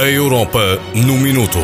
A Europa no Minuto.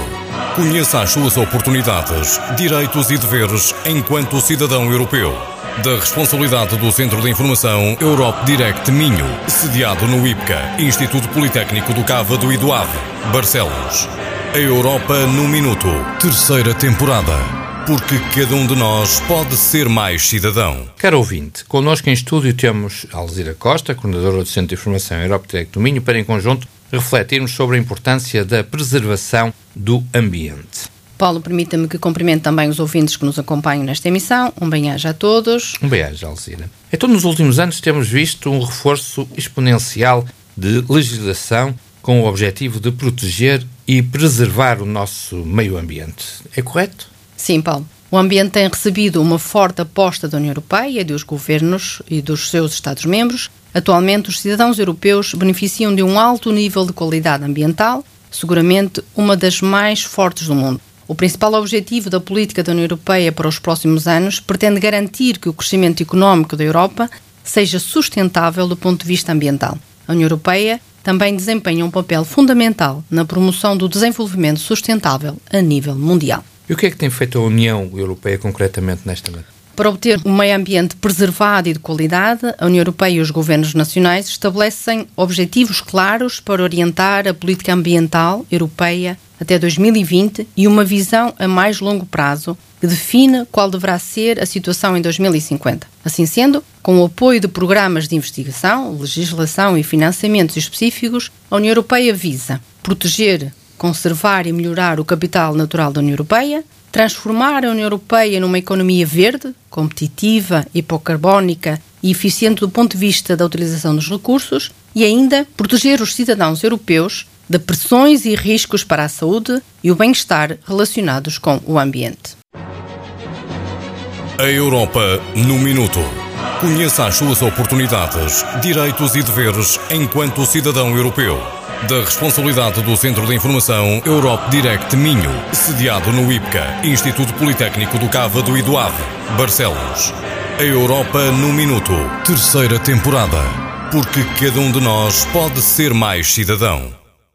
Conheça as suas oportunidades, direitos e deveres enquanto cidadão europeu. Da responsabilidade do Centro de Informação Europe Direct Minho, sediado no IPCA, Instituto Politécnico do Cávado e do Ave, Barcelos. A Europa no Minuto, terceira temporada. Porque cada um de nós pode ser mais cidadão. Caro ouvinte, connosco em estúdio temos Alzira Costa, coordenadora do Centro de Informação Europe Direct do Minho, para em conjunto refletirmos sobre a importância da preservação do ambiente. Paulo, permita-me que cumprimente também os ouvintes que nos acompanham nesta emissão. Um bem-aja a todos. Um bem-aja, Alzira. Então, nos últimos anos temos visto um reforço exponencial de legislação com o objetivo de proteger e preservar o nosso meio ambiente. É correto? Sim, Paulo. O ambiente tem recebido uma forte aposta da União Europeia, dos governos e dos seus Estados-membros. Atualmente, os cidadãos europeus beneficiam de um alto nível de qualidade ambiental, seguramente uma das mais fortes do mundo. O principal objetivo da política da União Europeia para os próximos anos pretende garantir que o crescimento económico da Europa seja sustentável do ponto de vista ambiental. A União Europeia também desempenha um papel fundamental na promoção do desenvolvimento sustentável a nível mundial. E o que é que tem feito a União Europeia concretamente nesta matéria? Para obter um meio ambiente preservado e de qualidade, a União Europeia e os governos nacionais estabelecem objetivos claros para orientar a política ambiental europeia até 2020 e uma visão a mais longo prazo que define qual deverá ser a situação em 2050. Assim sendo, com o apoio de programas de investigação, legislação e financiamentos específicos, a União Europeia visa proteger, conservar e melhorar o capital natural da União Europeia, transformar a União Europeia numa economia verde, competitiva, hipocarbónica e eficiente do ponto de vista da utilização dos recursos e ainda proteger os cidadãos europeus de pressões e riscos para a saúde e o bem-estar relacionados com o ambiente. A Europa no Minuto. Conheça as suas oportunidades, direitos e deveres enquanto cidadão europeu da responsabilidade do Centro de Informação Europe Direct Minho, sediado no IPCA, Instituto Politécnico do Cávado e do Ave, Barcelos. A Europa no Minuto, terceira temporada. Porque cada um de nós pode ser mais cidadão.